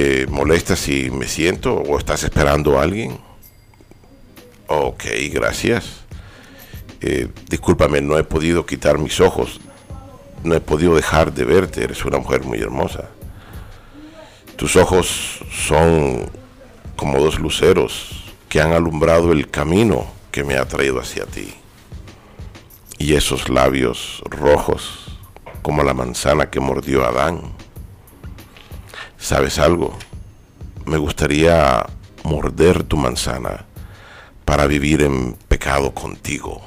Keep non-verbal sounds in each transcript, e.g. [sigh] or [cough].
¿Te molesta si me siento o estás esperando a alguien? Ok, gracias. Eh, discúlpame, no he podido quitar mis ojos. No he podido dejar de verte. Eres una mujer muy hermosa. Tus ojos son como dos luceros que han alumbrado el camino que me ha traído hacia ti. Y esos labios rojos como la manzana que mordió Adán. ¿Sabes algo? Me gustaría morder tu manzana para vivir en pecado contigo.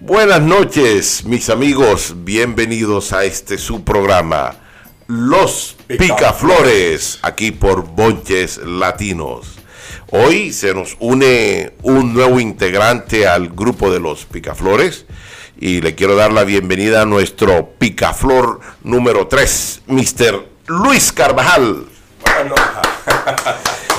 Buenas noches, mis amigos. Bienvenidos a este su programa, Los Picaflores, aquí por Bonches Latinos. Hoy se nos une un nuevo integrante al grupo de los Picaflores y le quiero dar la bienvenida a nuestro Picaflor número 3, Mr. Luis Carvajal.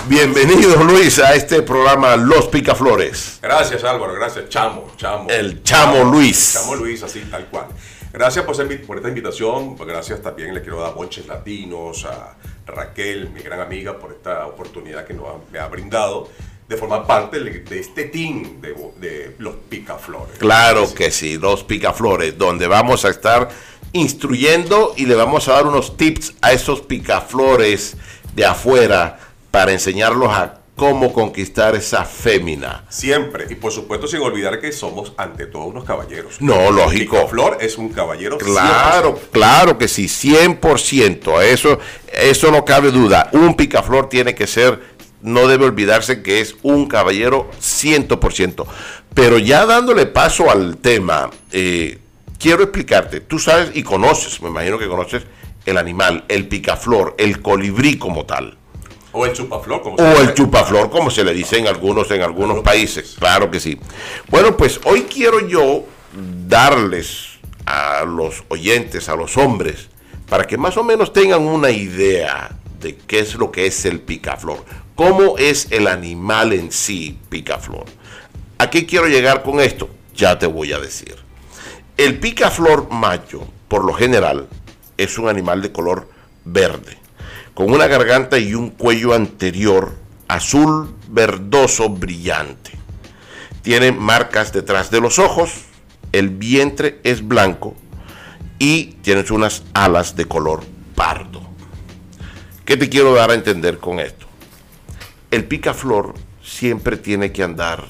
Bienvenido Luis a este programa Los Picaflores. Gracias Álvaro, gracias Chamo, Chamo. El Chamo, Luis. Chamo Luis, así tal cual. Gracias por, por esta invitación, gracias también le quiero dar a Bonches Latinos, a Raquel, mi gran amiga, por esta oportunidad que nos me ha brindado de formar parte de, este team de, de, los picaflores. Claro que sí, los picaflores, donde vamos a estar instruyendo y le vamos a dar unos tips a esos picaflores de afuera para enseñarlos a cómo conquistar esa fémina. Siempre, y por supuesto sin olvidar que somos ante todo unos caballeros. No, lógico. Picaflor es un caballero. Claro, claro que sí, 100%, eso, eso no cabe duda. Un picaflor tiene que ser no debe olvidarse que es un caballero 100%. Pero ya dándole paso al tema, eh, quiero explicarte, tú sabes y conoces, me imagino que conoces el animal, el picaflor, el colibrí como tal. O el chupaflor, como se O el chupaflor, como se le dice en algunos, en algunos países. Claro que sí. Bueno, pues hoy quiero yo darles a los oyentes, a los hombres, para que más o menos tengan una idea de qué es lo que es el picaflor. ¿Cómo es el animal en sí, picaflor? ¿A qué quiero llegar con esto? Ya te voy a decir. El picaflor macho, por lo general, es un animal de color verde, con una garganta y un cuello anterior azul verdoso brillante. Tiene marcas detrás de los ojos, el vientre es blanco y tiene unas alas de color pardo. ¿Qué te quiero dar a entender con esto? El picaflor siempre tiene que andar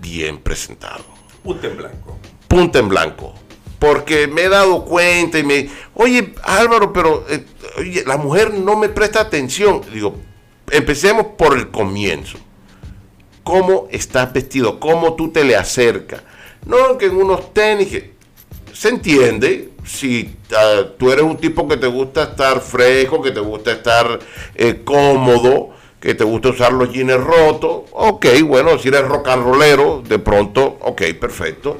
bien presentado. Punta en blanco. Punta en blanco. Porque me he dado cuenta y me... Oye, Álvaro, pero eh, la mujer no me presta atención. Digo, empecemos por el comienzo. ¿Cómo estás vestido? ¿Cómo tú te le acercas? No, que en unos tenis... Se entiende, si ah, tú eres un tipo que te gusta estar fresco, que te gusta estar eh, cómodo, que te gusta usar los jeans rotos, ok, bueno, si eres rock and rollero, de pronto, ok, perfecto.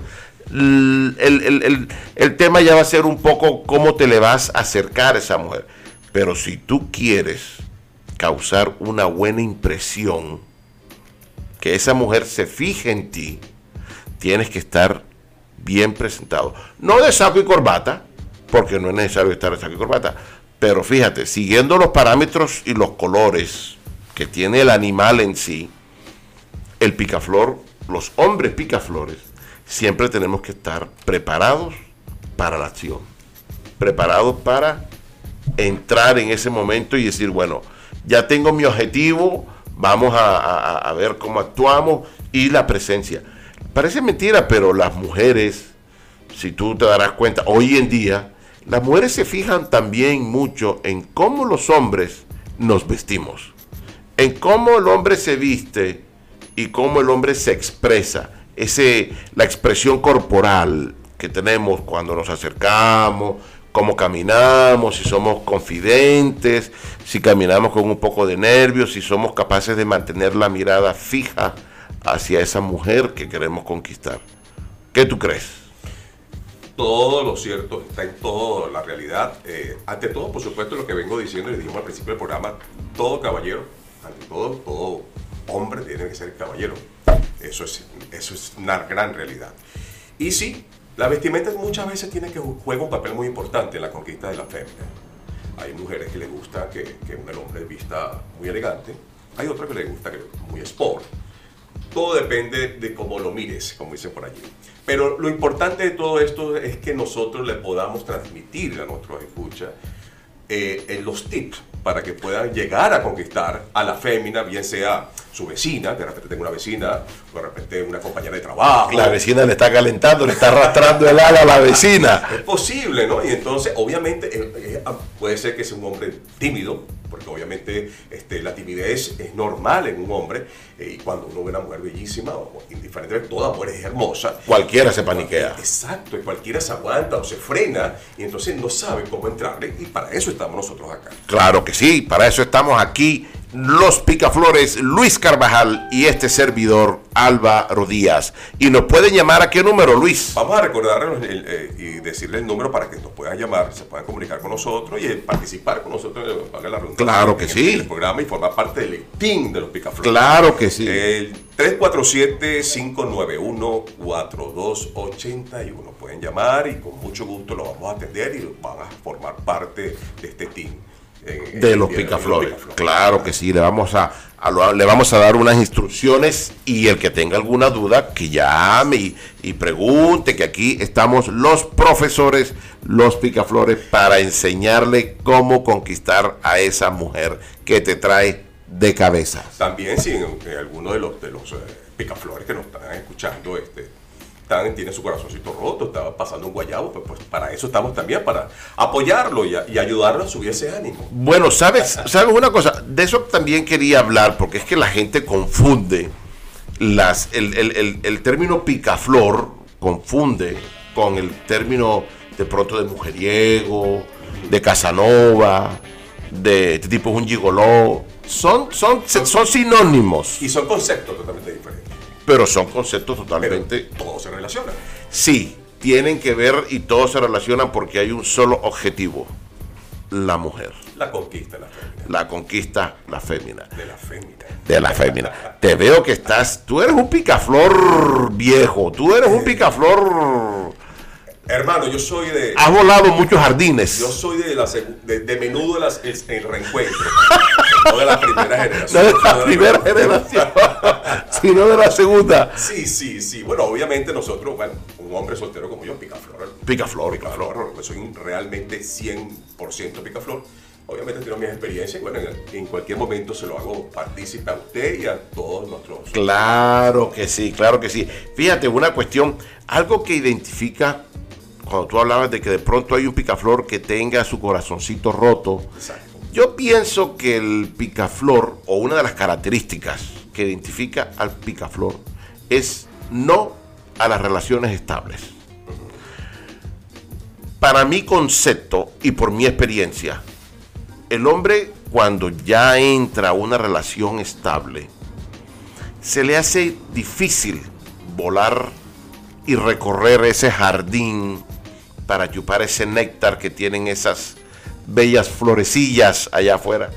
El, el, tema ya va a ser un poco cómo te le vas a acercar a esa mujer. Pero si tú quieres causar una buena impresión, que esa mujer se fije en ti, tienes que estar bien presentado. No de saco y corbata, porque no es necesario estar de saco y corbata, pero fíjate, siguiendo los parámetros y los colores que tiene el animal en sí, el picaflor, los hombres picaflores, siempre tenemos que estar preparados para la acción, preparados para entrar en ese momento y decir, bueno, ya tengo mi objetivo, vamos a, ver cómo actuamos y la presencia. Parece mentira, pero las mujeres, si tú te darás cuenta, hoy en día, las mujeres se fijan también mucho en cómo los hombres nos vestimos en cómo el hombre se viste y cómo el hombre se expresa, ese, la expresión corporal que tenemos cuando nos acercamos, cómo caminamos, si somos confidentes, si caminamos con un poco de nervios, si somos capaces de mantener la mirada fija hacia esa mujer que queremos conquistar. ¿Qué tú crees? Todo lo cierto está en toda la realidad. Eh, ante todo, por supuesto, lo que vengo diciendo y dijimos al principio del programa, todo caballero ante todo, todo hombre tiene que ser caballero. Eso es, eso es una gran realidad. Y sí, la vestimenta muchas veces tiene que juega un papel muy importante en la conquista de la fémina. Hay mujeres que les gusta que, que un hombre vista muy elegante, hay otras que les gusta que muy sport. Todo depende de cómo lo mires, como dicen por allí. Pero lo importante de todo esto es que nosotros le podamos transmitir a nuestros escuchas eh, los tips para que puedan llegar a conquistar a la fémina, bien sea su vecina, de repente tengo una vecina, de repente una compañera de trabajo. La vecina le está calentando, le está arrastrando el ala a la vecina. Es posible, ¿no? Y entonces, obviamente, eh, eh, puede ser que sea un hombre tímido, porque obviamente este, la timidez es normal en un hombre, eh, y cuando uno ve una mujer bellísima, o indiferente, toda mujer es hermosa. Cualquiera se paniquea. Exacto, y cualquiera se aguanta o se frena, y entonces no sabe cómo entrarle, y para eso estamos nosotros acá. Claro que sí, para eso estamos aquí los Picaflores, Luis Carvajal y este servidor Álvaro Díaz. Y nos pueden llamar a qué número, Luis. Vamos a recordarles eh, y decirle el número para que nos puedan llamar, se puedan comunicar con nosotros y eh, participar con nosotros en la Claro que sí. el programa y formar parte del team de los Picaflores. Claro que sí. El 347-591-4281. Pueden llamar y con mucho gusto lo vamos a atender y van a formar parte de este team de los picaflores. Claro que sí, le vamos a, le vamos a dar unas instrucciones y el que tenga alguna duda que llame y, pregunte que aquí estamos los profesores, los picaflores para enseñarle cómo conquistar a esa mujer que te trae de cabeza. También si alguno de los de los eh, picaflores que nos están escuchando este tiene su corazoncito roto, estaba pasando un guayabo, pues, pues para eso estamos también, para apoyarlo y, ayudarlo a subir ese ánimo. Bueno, ¿sabes, ¿sabes una cosa? De eso también quería hablar, porque es que la gente confunde las, el, el término picaflor, confunde con el término de pronto de mujeriego, de Casanova, de este tipo es un gigoló. Son, son, son sinónimos. Y son conceptos totalmente diferentes pero son conceptos totalmente... Pero todo se relaciona. Sí, tienen que ver y todos se relacionan porque hay un solo objetivo, la mujer. La conquista, la fémina. La conquista, la fémina. De la fémina. De la fémina. Te veo que estás, tú eres un picaflor viejo, tú eres un picaflor Hermano, yo soy de. Has volado muchos jardines. Yo soy de, la de, de menudo de las, el, reencuentro. [laughs] no de la primera generación. No de la primera generación, [laughs] [laughs] sino de la segunda. Sí, sí, sí. Bueno, obviamente nosotros, bueno, un hombre soltero como yo, picaflor. Picaflor, picaflor. picaflor. Soy realmente 100% picaflor. Obviamente tengo mis experiencias y bueno, en, cualquier momento se lo hago partícipe a usted y a todos nuestros. Claro que sí, claro que sí. Fíjate, una cuestión, algo que identifica cuando tú hablabas de que de pronto hay un picaflor que tenga su corazoncito roto, yo pienso que el picaflor, o una de las características que identifica al picaflor, es no a las relaciones estables. Para mi concepto y por mi experiencia, el hombre cuando ya entra a una relación estable, se le hace difícil volar y recorrer ese jardín para chupar ese néctar que tienen esas bellas florecillas allá afuera.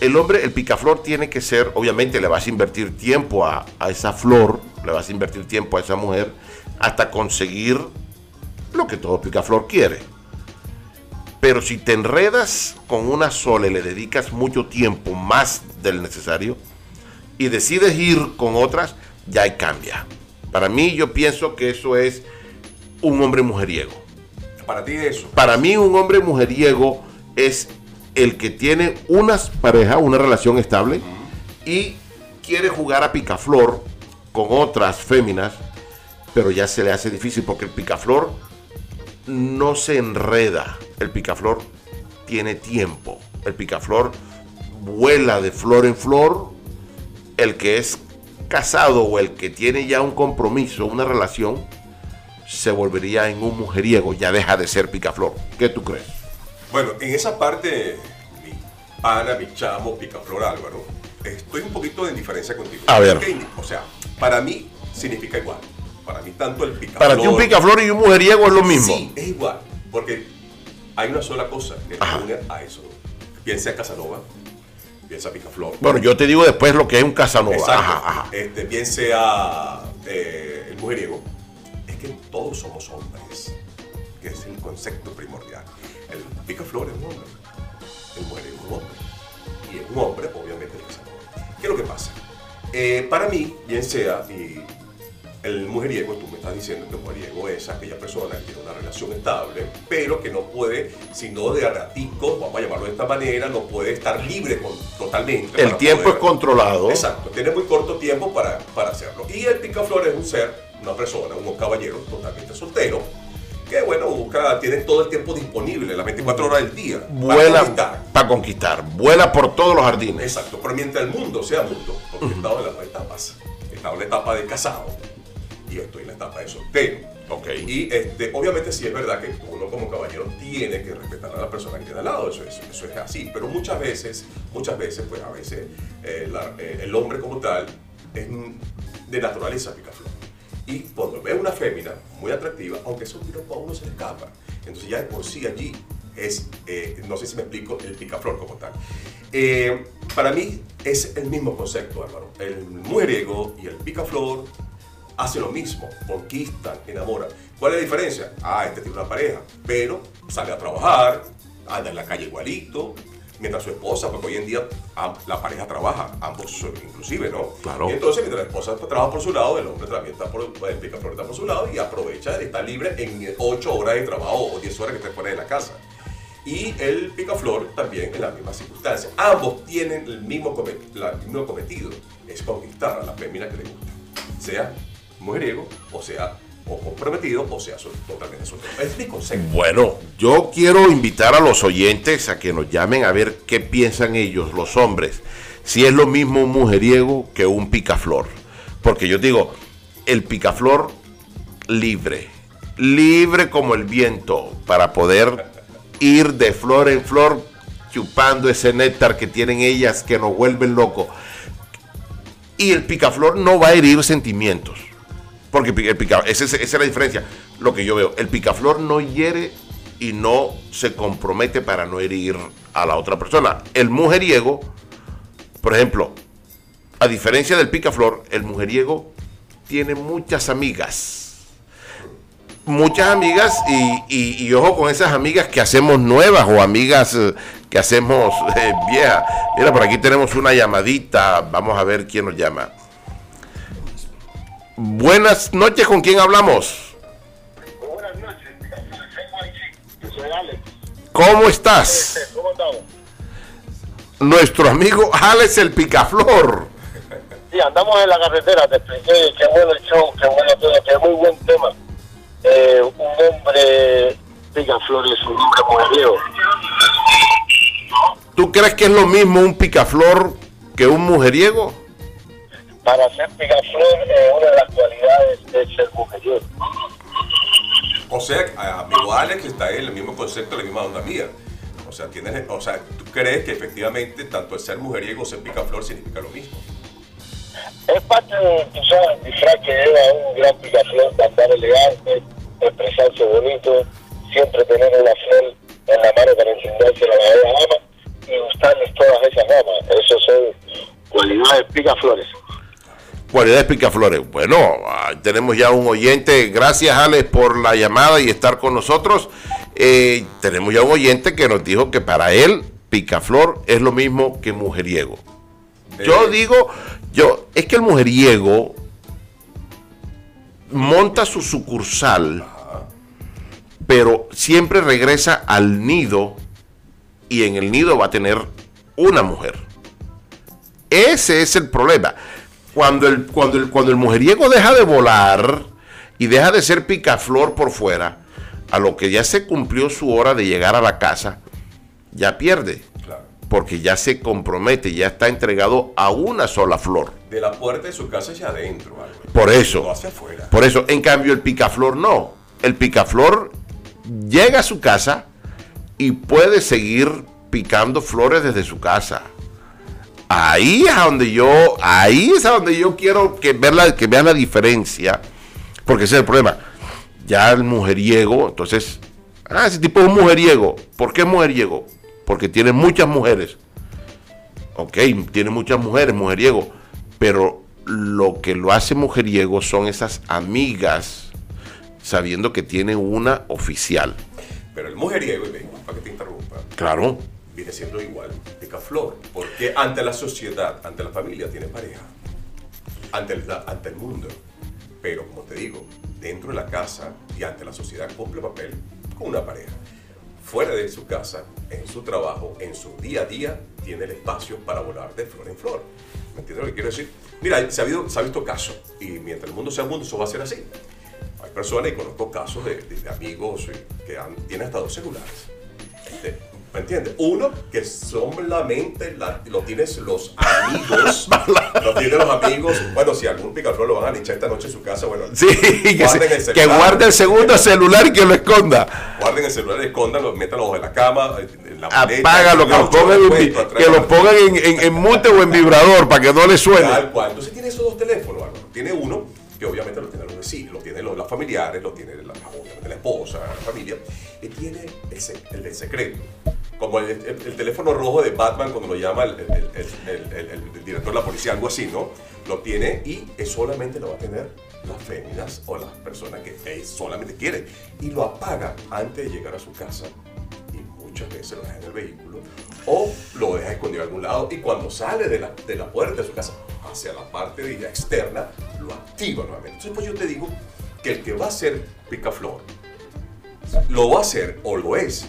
El hombre, el picaflor tiene que ser, obviamente le vas a invertir tiempo a, esa flor, le vas a invertir tiempo a esa mujer, hasta conseguir lo que todo picaflor quiere. Pero si te enredas con una sola y le dedicas mucho tiempo más del necesario y decides ir con otras, ya cambia. Para mí yo pienso que eso es un hombre mujeriego. Para ti eso. Para mí un hombre mujeriego es el que tiene unas parejas, una relación estable y quiere jugar a picaflor con otras féminas, pero ya se le hace difícil porque el picaflor no se enreda. El picaflor tiene tiempo. El picaflor vuela de flor en flor. El que es casado o el que tiene ya un compromiso, una relación, se volvería en un mujeriego, ya deja de ser picaflor. ¿Qué tú crees? Bueno, en esa parte, mi pana, mi chamo, picaflor Álvaro, estoy un poquito en diferencia contigo. A ver. O sea, para mí significa igual. Para mí tanto el picaflor... Para ti un picaflor y un mujeriego es lo mismo. Sí, es igual. Porque hay una sola cosa que une a eso. Piensa Casanova, piensa Picaflor. Bueno, yo te digo después lo que es un Casanova. Ajá, ajá. Este, bien sea eh, el mujeriego, todos somos hombres. que es el concepto primordial. El picaflor es un hombre, el mujeriego es un hombre. Y es un hombre, obviamente, el que se enamora. ¿Qué es lo que pasa? Eh, para mí, bien sea, y el mujeriego, tú me estás diciendo que el mujeriego es aquella persona que tiene una relación estable, pero que no puede, sino de a ratico, vamos a llamarlo de esta manera, no puede estar libre con- totalmente. El tiempo poder- es controlado. Exacto, tiene muy corto tiempo para, para hacerlo. Y el picaflor es un ser, una persona, un caballero totalmente soltero, que bueno, busca, tiene todo el tiempo disponible, las 24 horas del día. para Vuela conquistar. para conquistar. Vuela por todos los jardines. Exacto, pero mientras el mundo sea mundo, porque he estado en las dos etapas. He estado en la etapa de casado y yo estoy en la etapa de soltero. Ok. Y este, obviamente sí es verdad que uno como caballero tiene que respetar a la persona que tiene al lado, eso, es- eso es así, pero muchas veces, muchas veces, pues a veces eh, la- eh, el hombre como tal es de naturaleza picaflor. Y cuando ve una fémina muy atractiva, aunque eso a uno se le escapa, entonces ya de por sí allí es, eh, no sé si me explico, el picaflor como tal. Eh, para mí es el mismo concepto, Álvaro. El mujeriego y el picaflor hacen lo mismo, conquistan, enamoran. ¿Cuál es la diferencia? Ah, este tiene una pareja, pero sale a trabajar, anda en la calle igualito, mientras su esposa, porque hoy en día la pareja trabaja, ambos inclusive, ¿no? Claro. Y entonces, mientras la esposa trabaja por su lado, el hombre también está por el picaflor está por su lado y aprovecha, está libre en 8 horas de trabajo o 10 horas que esté fuera de la casa. Y el picaflor también en las mismas circunstancias. Ambos tienen mismo, el mismo cometido, es conquistar a la fémina que le gusta. Sea mujeriego, o sea, o comprometido, o sea, totalmente soltero. Es mi concepto. Bueno, yo quiero invitar a los oyentes a que nos llamen a ver qué piensan ellos, los hombres, si es lo mismo un mujeriego que un picaflor. Porque yo digo, el picaflor libre, libre como el viento, para poder ir de flor en flor chupando ese néctar que tienen ellas que nos vuelven locos. Y el picaflor no va a herir sentimientos. Porque el pica, esa, es- esa es la diferencia. Lo que yo veo, el picaflor no hiere y no se compromete para no herir a la otra persona. El mujeriego, por ejemplo, a diferencia del picaflor, el mujeriego tiene muchas amigas. Muchas amigas y ojo con esas amigas que hacemos nuevas o amigas eh, que hacemos [laughs] eh, viejas. Mira, por aquí tenemos una llamadita. Vamos a ver quién nos llama. Buenas noches, ¿con quién hablamos? Buenas noches. Yo soy Alex. ¿Cómo estás? ¿Cómo estamos? Nuestro amigo Alex el Picaflor. Sí, andamos en la carretera. Te expliqué qué bueno el show, qué bueno todo, qué muy buen tema. Eh, un hombre picaflores, un hombre mujeriego. ¿Tú crees que es lo mismo un picaflor que un mujeriego? Para ser picaflor, eh, una de las cualidades es ser mujeriego. O sea, amigo Alex está en el mismo concepto, la misma onda mía. O sea, tienes, o sea, tú crees que efectivamente tanto el ser mujeriego o ser picaflor significa lo mismo. Es parte de quizás el disfraz que lleva un gran picaflor, andar elegante, expresarse bonito, siempre tener una flor en la mano para encenderse la madera ama y gustarles todas esas ramas. Eso son cualidades picaflores. Cualidades picaflores. Bueno, ah, tenemos ya un oyente. Gracias, Alex, por la llamada y estar con nosotros. Eh, tenemos ya un oyente que nos dijo que para él, picaflor es lo mismo que mujeriego. Yo Eh, digo, yo, es que el mujeriego monta su sucursal, pero siempre regresa al nido y en el nido va a tener una mujer. Ese es el problema. Cuando el, cuando el, cuando el mujeriego deja de volar y deja de ser picaflor por fuera, a lo que ya se cumplió su hora de llegar a la casa, ya pierde. Claro. Porque ya se compromete, ya está entregado a una sola flor. De la puerta de su casa hacia adentro, Álvaro. Por eso. No hacia afuera. Por eso, en cambio, el picaflor no. El picaflor llega a su casa y puede seguir picando flores desde su casa. Ahí es a donde yo, ahí es a donde yo quiero que, ver la- que vean la diferencia. Porque ese es el problema. Ya el mujeriego, entonces, ah, ese tipo es un mujeriego. ¿Por qué es mujeriego? Porque tiene muchas mujeres. Ok, tiene muchas mujeres, mujeriego. Pero lo que lo hace mujeriego son esas amigas sabiendo que tiene una oficial. Pero el mujeriego, para que te interrumpa, Claro. Viene siendo igual picaflor. Porque ante la sociedad, ante la familia, tiene pareja. Ante el, ante el mundo. Pero como te digo, dentro de la casa y ante la sociedad cumple papel con una pareja. Fuera de su casa, en su trabajo, en su día a día, tiene el espacio para volar de flor en flor. ¿Me entiendes lo que quiero decir? Mira, se ha, habido- se ha visto casos y mientras el mundo sea mundo, eso va a ser así. Hay personas, y conozco casos de, de- amigos que han- tienen hasta dos celulares. ¿Me entiendes? Uno que solamente la- lo tienes los amigos. [laughs] lo tienen los amigos. Bueno, si algún picaflor lo van a linchar esta noche en su casa, bueno. Sí, que, el se- que guarde el segundo celular y que lo esconda. Guarden el celular, escóndanlo, métanlo en la cama, en la maleta, Apágalo, en que el pongan, en, atrás que lo la- pongan en, en- en mute o en vibrador para que no le suene. Tal cual. Entonces tiene esos dos teléfonos, Álvaro. Tiene uno que obviamente lo tienen los vecinos, lo tienen los, los familiares, lo tiene la, obviamente la esposa, la familia, y tiene el, el del secreto. Como el, el- el teléfono rojo de Batman cuando lo llama el, el- director de la policía, algo así, ¿no? Lo tiene y solamente lo va a tener las féminas o las personas que él solamente quiere. Y lo apaga antes de llegar a su casa y muchas veces lo deja en el vehículo o lo deja escondido en algún lado y cuando sale de la, de la puerta de su casa hacia la parte de ella externa lo activa nuevamente. Entonces pues yo te digo que el que va a ser picaflor lo va a hacer o lo es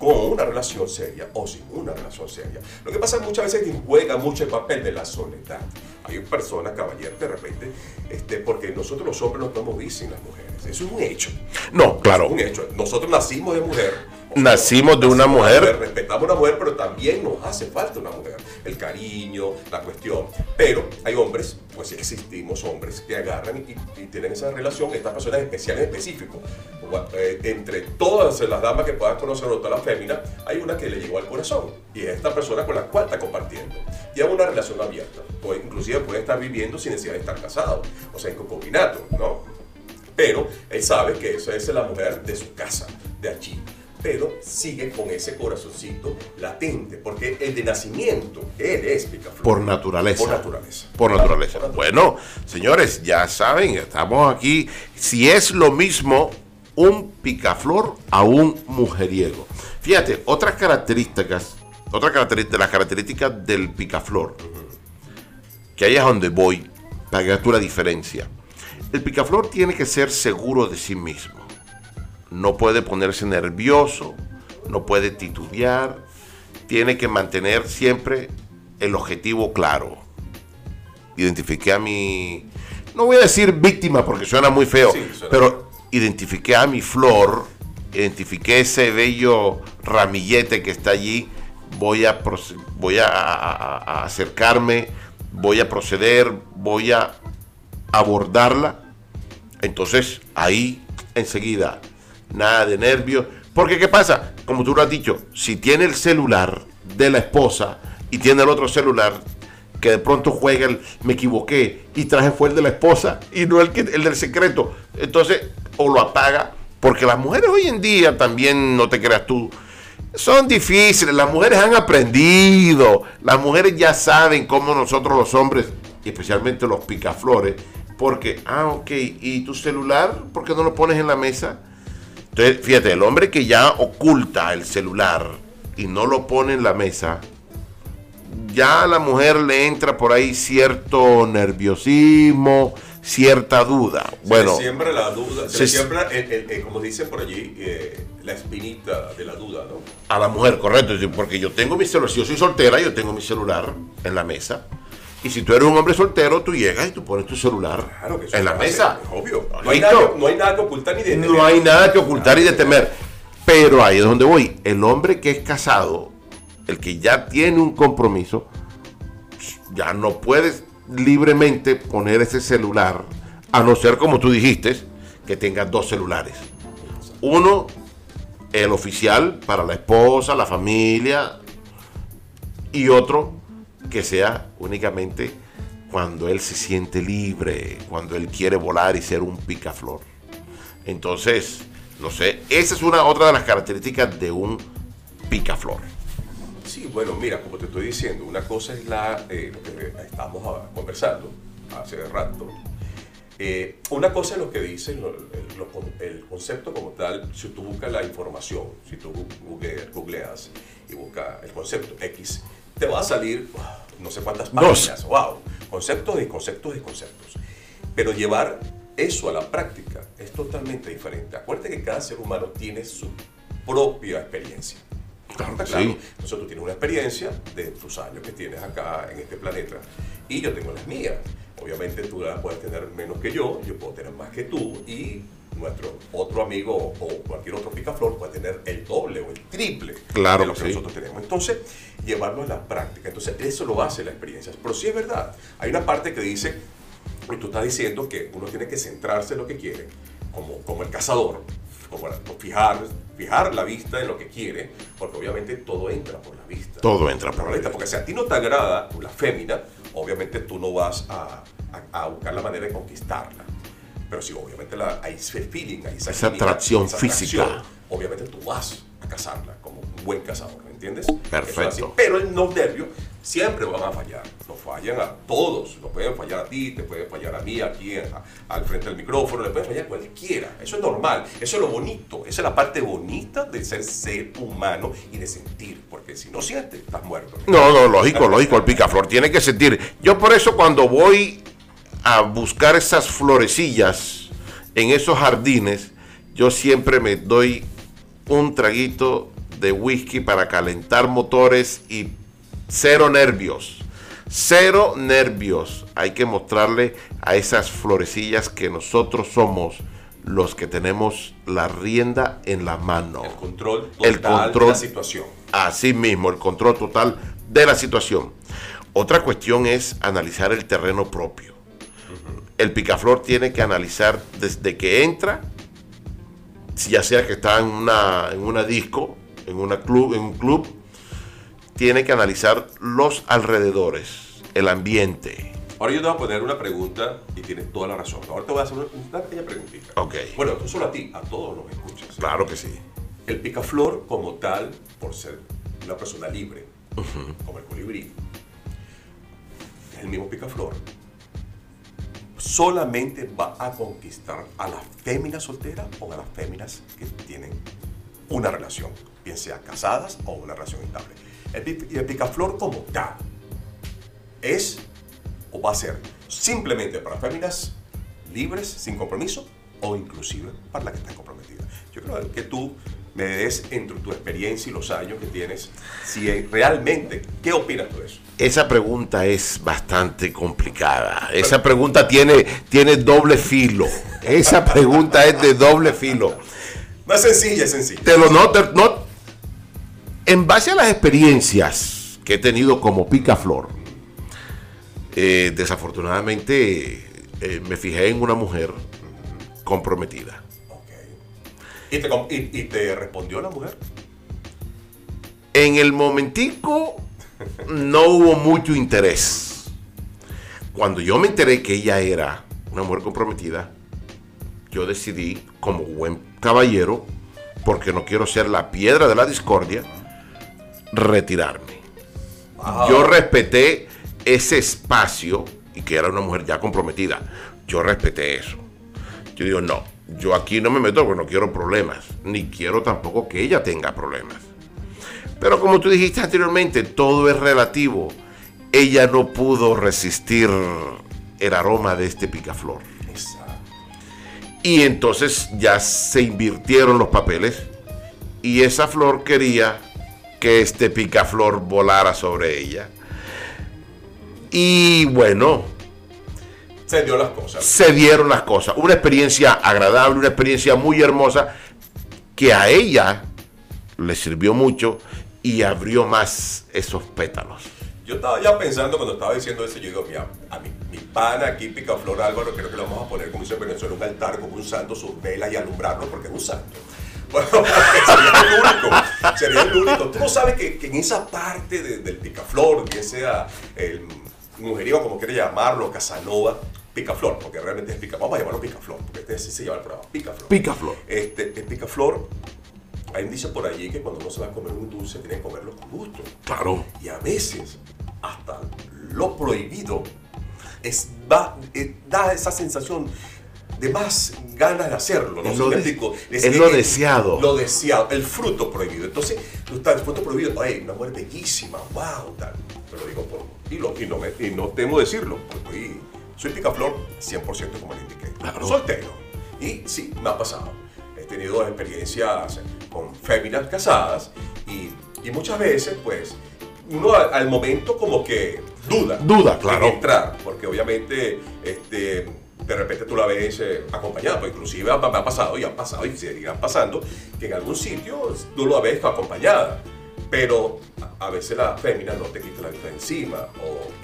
con una relación seria o sin una relación seria. Lo que pasa muchas veces es que juega mucho el papel de la soledad. Hay personas, caballeros, de repente, este, porque nosotros los hombres no podemos vivir sin las mujeres. Eso es un hecho. No, claro. Es un hecho. Nosotros nacimos de mujer. Nacimos de una Nacimos mujer. Respetamos a una mujer, pero también nos hace falta una mujer. El cariño, la cuestión. Pero hay hombres, pues existimos hombres que agarran y, y tienen esa relación, estas personas especiales específicos. Eh, entre todas las damas que puedan conocer o todas las féminas, hay una que le llegó al corazón. Y es esta persona con la cual está compartiendo. Y es una relación abierta. O inclusive puede estar viviendo sin necesidad de estar casado. O sea, en concubinato, ¿no? Pero él sabe que esa es la mujer de su casa, de allí. Pero sigue con ese corazoncito latente, porque el de nacimiento, él es picaflor. Por naturaleza. Por naturaleza. Por naturaleza. Bueno, señores, ya saben, estamos aquí. Si es lo mismo un picaflor a un mujeriego. Fíjate, otras características, otras características, las características del picaflor, que ahí es donde voy, para que tú la diferencia. El picaflor tiene que ser seguro de sí mismo. No puede ponerse nervioso, no puede titubear, tiene que mantener siempre el objetivo claro. Identifiqué a mi, no voy a decir víctima porque suena muy feo, Sí, suena pero identifiqué a mi flor, identifiqué ese bello ramillete que está allí, voy a, voy a, a- a acercarme, voy a proceder, voy a abordarla. Entonces ahí enseguida, nada de nervios. Porque ¿qué pasa? Como tú lo has dicho, si tiene el celular de la esposa y tiene el otro celular que de pronto juega el me equivoqué y traje fue el de la esposa y no el, que, el del secreto. Entonces, o lo apaga, porque las mujeres hoy en día también, no te creas tú, son difíciles, las mujeres han aprendido, las mujeres ya saben cómo nosotros los hombres, y especialmente los picaflores, porque, ah, ok, ¿y tu celular? ¿Por qué no lo pones en la mesa? Entonces, fíjate, el hombre que ya oculta el celular y no lo pone en la mesa, ya a la mujer le entra por ahí cierto nerviosismo, cierta duda. Se Bueno, le siembra la duda, se, se- siembra, el- el- el- como dicen por allí, eh, la espinita de la duda, ¿no? a la mujer, correcto, porque yo tengo mi celular, si yo soy soltera, yo tengo mi celular en la mesa. Y si tú eres un hombre soltero, tú llegas y tú pones tu celular Claro que en la mesa. es obvio. No hay, nada, que- no hay nada que ocultar ni de No hay nada que ocultar y de temer. Pero ahí es donde voy. El hombre que es casado, el que ya tiene un compromiso, ya no puedes libremente poner ese celular, a no ser como tú dijiste, que tengas dos celulares. Uno, el oficial para la esposa, la familia, y otro que sea únicamente cuando él se siente libre, cuando él quiere volar y ser un picaflor. Entonces, no sé, esa es una otra de las características de un picaflor. Sí, bueno, mira, como te estoy diciendo, una cosa es la, eh, lo que estamos ah, conversando hace rato. Eh, una cosa es lo que dice el, concepto como tal, si tú buscas la información, si tú google- googleas y buscas el concepto X, te va a salir no sé cuántas Dos. páginas, wow, conceptos y conceptos y conceptos. Pero llevar eso a la práctica es totalmente diferente. Acuérdate que cada ser humano tiene su propia experiencia. Claro ¿Está que claro? sí. Entonces tú tienes una experiencia de tus años que tienes acá en este planeta y yo tengo las mías. Obviamente tú las puedes tener menos que yo, yo puedo tener más que tú y nuestro otro amigo o cualquier otro picaflor puede tener el doble o el triple Claro de lo que sí. nosotros tenemos. Entonces, llevarlo a la práctica. Entonces, eso lo hace la experiencia. Pero sí es verdad. Hay una parte que dice, y tú estás diciendo que uno tiene que centrarse en lo que quiere, como, como el cazador, como la- fijar, fijar la vista en lo que quiere, porque obviamente todo entra por la vista. Todo entra por la vista. Porque si a ti no te agrada la fémina, obviamente tú no vas a, a- a buscar la manera de conquistarla. Pero si obviamente la, hay ese feeling, hay esa, Esa química, atracción esa física. atracción, obviamente tú vas a cazarla como un buen cazador, ¿me entiendes? Perfecto. Es. Pero el no nervio siempre van a fallar. Nos fallan a todos. Nos pueden fallar a ti, te pueden fallar a mí aquí a- al frente del micrófono, le pueden fallar a cualquiera. Eso es normal. Eso es lo bonito. Esa es la parte bonita de ser ser humano y de sentir. Porque si no sientes, estás muerto. No, no, lógico, lógico, el picaflor tiene que sentir. Yo por eso cuando voy a buscar esas florecillas en esos jardines, yo siempre me doy un traguito de whisky para calentar motores y cero nervios. Cero nervios. Hay que mostrarle a esas florecillas que nosotros somos los que tenemos la rienda en la mano. El control total El control. de la situación. Así mismo, el control total de la situación. Otra cuestión es analizar el terreno propio. El picaflor tiene que analizar desde que entra, si ya sea que está en una, en una disco, en, una club, en un club, tiene que analizar los alrededores, el ambiente. Ahora yo te voy a poner una pregunta y tienes toda la razón. Ahora te voy a hacer una, una pequeña preguntita. Ok. Bueno, no solo a ti, a todos los que escuchas. Claro que sí. El picaflor como tal, por ser una persona libre, como el colibrí, es el mismo picaflor, solamente va a conquistar a las féminas solteras o a las féminas que tienen una relación, bien sea casadas o una relación estable. El, el picaflor como tal es o va a ser simplemente para féminas libres, sin compromiso, o inclusive para las que están comprometidas. Yo creo que tú me des entre tu experiencia y los años que tienes, si realmente, ¿qué opinas tú de eso? Esa pregunta es bastante complicada. Esa pregunta tiene, tiene doble filo. Esa pregunta es de doble filo. No es sencilla, es sencilla. Te lo no, te- no- En base a las experiencias que he tenido como picaflor, eh, desafortunadamente eh, me fijé en una mujer comprometida. ¿Y te, com- y- y te respondió la mujer? En el momentico no hubo mucho interés. Cuando yo me enteré que ella era una mujer comprometida, yo decidí, como buen caballero, porque no quiero ser la piedra de la discordia, retirarme. Wow. Yo respeté ese espacio y que era una mujer ya comprometida. Yo respeté eso. Yo digo, no, yo aquí no me meto porque no quiero problemas, ni quiero tampoco que ella tenga problemas. Pero como tú dijiste anteriormente, todo es relativo. Ella no pudo resistir el aroma de este picaflor. Exacto. Y entonces ya se invirtieron los papeles y esa flor quería que este picaflor volara sobre ella. Y bueno, Se dio las cosas. se dieron las cosas. Una experiencia agradable, una experiencia muy hermosa que a ella le sirvió mucho y abrió más esos pétalos. Yo estaba ya pensando cuando estaba diciendo eso, yo digo, mira, a mi, mi pana aquí, Picaflor Álvaro, creo que lo vamos a poner, como dice en Venezuela, un altar con un santo, sus velas y alumbrarlo, porque es un santo. [laughs] Bueno, sería el único, sería el único. Tú no sabes que, que en esa parte de- del Picaflor, bien sea el mujeriego, como quiere llamarlo, Casanova, Picaflor, porque realmente es Picaflor, vamos a llamarlo Picaflor, porque este así se llama el programa, Picaflor. Picaflor. Este, el Picaflor, hay un dice por allí que cuando uno se va a comer un dulce, tiene que comerlo con gusto. Claro. Y a veces, hasta lo prohibido es da, eh, da esa sensación de más ganas de hacerlo. ¿no? Es ¿Sí lo de- explico? es lo deseado. Lo deseado, el fruto prohibido. Entonces, tú estás, el fruto prohibido, ay, una mujer bellísima, wow, tal. Te lo digo por. Y, lo- y no, me, y no temo decirlo, porque soy, picaflor 100% como le indiqué. Claro. Soltero. Y sí, me ha pasado. He tenido experiencias con féminas casadas y, y muchas veces, pues, uno al, al momento como que duda. Duda, en claro. entrar, porque obviamente este, de repente tú la ves eh, acompañada, pues inclusive me ha pasado y han pasado y seguirán pasando, que en algún sitio tú la ves acompañada, pero a, veces la fémina no te quita la vista encima,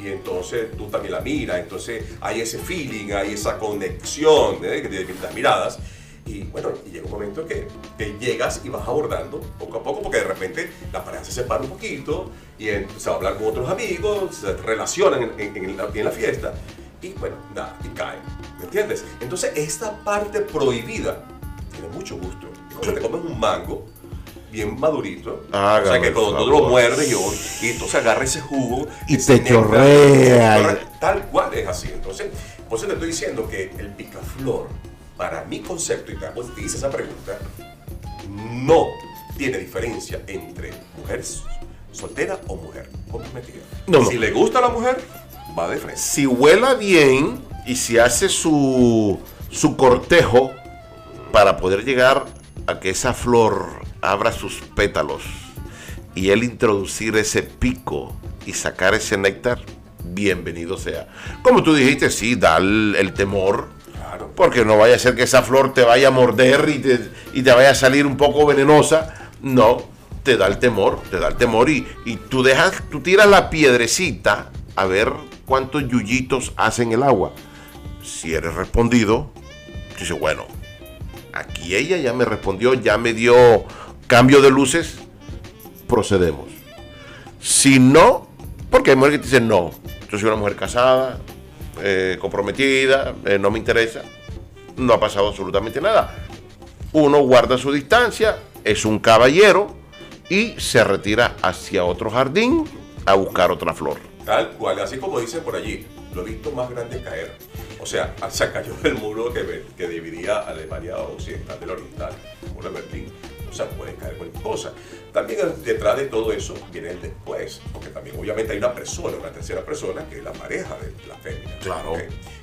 y entonces tú también la miras, entonces hay ese feeling, hay esa conexión ¿eh? de, de las miradas. Y bueno, y llega un momento que, llegas y vas abordando poco a poco, porque de repente la pareja se separa un poquito y en- se va a hablar con otros amigos, se relacionan en, en- la, fiesta y bueno, nada, y caen. ¿Me entiendes? Entonces, esta parte prohibida tiene mucho gusto. Cuando te comes un mango bien madurito, o sea que cuando tú lo muerdes y, y entonces agarra ese jugo Y te chorrea. Tal cual es así. Entonces, por eso te estoy diciendo que el picaflor, para mi concepto, y te te hice esa pregunta, no tiene diferencia entre mujer soltera o mujer comprometida. No, no. Si le gusta a la mujer, va de frente. Si huela bien y si hace su, su cortejo para poder llegar a que esa flor abra sus pétalos y él introducir ese pico y sacar ese néctar, bienvenido sea. Como tú dijiste, sí, da el, el temor, Claro. porque no vaya a ser que esa flor te vaya a morder y te, y te vaya a salir un poco venenosa. No, te da el temor, te da el temor y, y tú dejas, tú tiras la piedrecita a ver cuántos yuyitos hacen el agua. Si eres respondido, dices, bueno, aquí ella ya me respondió, ya me dio cambio de luces, procedemos. Si no, porque hay mujeres que dicen, no, yo soy una mujer casada, eh, comprometida, eh, no me interesa, no ha pasado absolutamente nada. Uno guarda su distancia, es un caballero y se retira hacia otro jardín a buscar otra flor. Tal cual, así como dicen por allí, lo he visto más grande caer. O sea, se cayó del muro que, que dividía Alemania occidental del oriental, el de Berlín. Sea, puede caer cualquier cosa. También detrás de todo eso viene el después, porque también obviamente hay una persona, una tercera persona, que es la pareja de la fémina. Claro. ¿ok?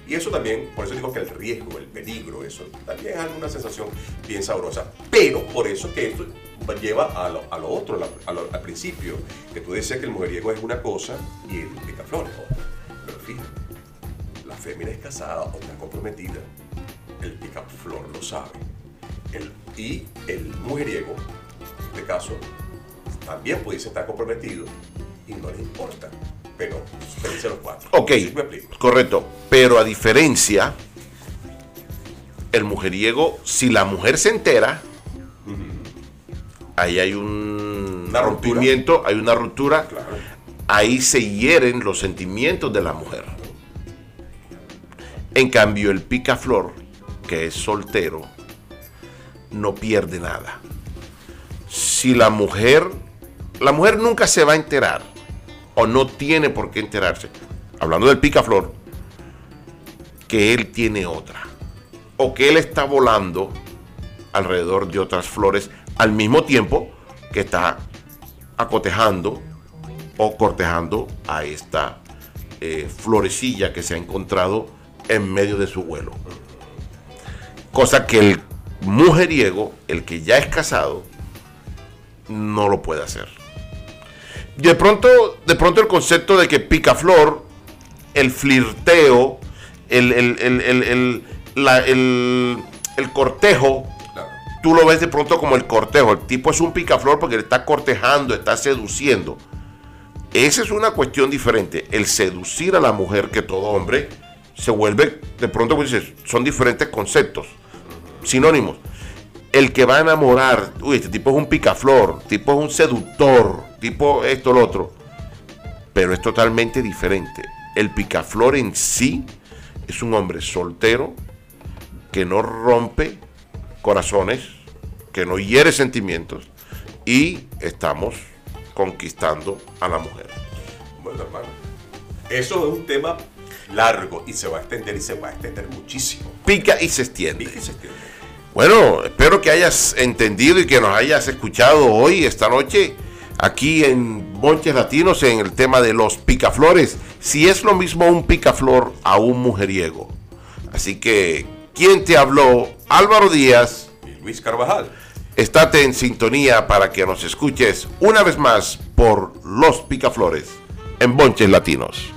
Y eso también, por eso digo que el riesgo, el peligro, eso también es alguna sensación bien sabrosa. Pero por eso que esto lleva a lo, a lo otro, a lo- al principio, que tú decías que el mujeriego es una cosa y el picaflor es otra. Pero fíjate, la fémina es casada o está comprometida, el picaflor lo sabe. El- y el mujeriego, en este caso, también pudiese estar comprometido y no le importa. Pero de los cuatro. Ok, ¿Sí me explico? correcto. Pero a diferencia, el mujeriego, si la mujer se entera, ahí hay un Una ruptura. rompimiento, hay una ruptura, Claro. ahí se hieren los sentimientos de la mujer. En cambio, el picaflor, que es soltero, no pierde nada. Si la mujer, la mujer nunca se va a enterar, o no tiene por qué enterarse, hablando del picaflor, que él tiene otra, o que él está volando alrededor de otras flores al mismo tiempo que está acotejando o cortejando a esta eh, florecilla que se ha encontrado en medio de su vuelo. Cosa que el mujeriego, el que ya es casado, no lo puede hacer. De pronto, de pronto el concepto de que picaflor, el flirteo, el, el, el, el, el- la- el- el cortejo, Claro. tú lo ves de pronto como el cortejo. El tipo es un picaflor porque le está cortejando, está seduciendo. Esa es una cuestión diferente. El seducir a la mujer, que todo hombre se vuelve, de pronto pues son diferentes conceptos, sinónimos. El que va a enamorar, uy, este tipo es un picaflor, tipo es un seductor, tipo esto, lo otro. Pero es totalmente diferente. El picaflor en sí es un hombre soltero que no rompe corazones, que no hiere sentimientos y estamos conquistando a la mujer. Bueno, hermano. Eso es un tema largo y se va a extender y se va a extender muchísimo. Pica y se extiende. Pica y se extiende. Bueno, espero que hayas entendido y que nos hayas escuchado hoy, esta noche, aquí en Monches Latinos, en el tema de los picaflores. Si es lo mismo un picaflor a un mujeriego. Así que, ¿quién te habló? Álvaro Díaz. Y Luis Carvajal. Estate en sintonía para que nos escuches una vez más por Los Picaflores en Bonches Latinos.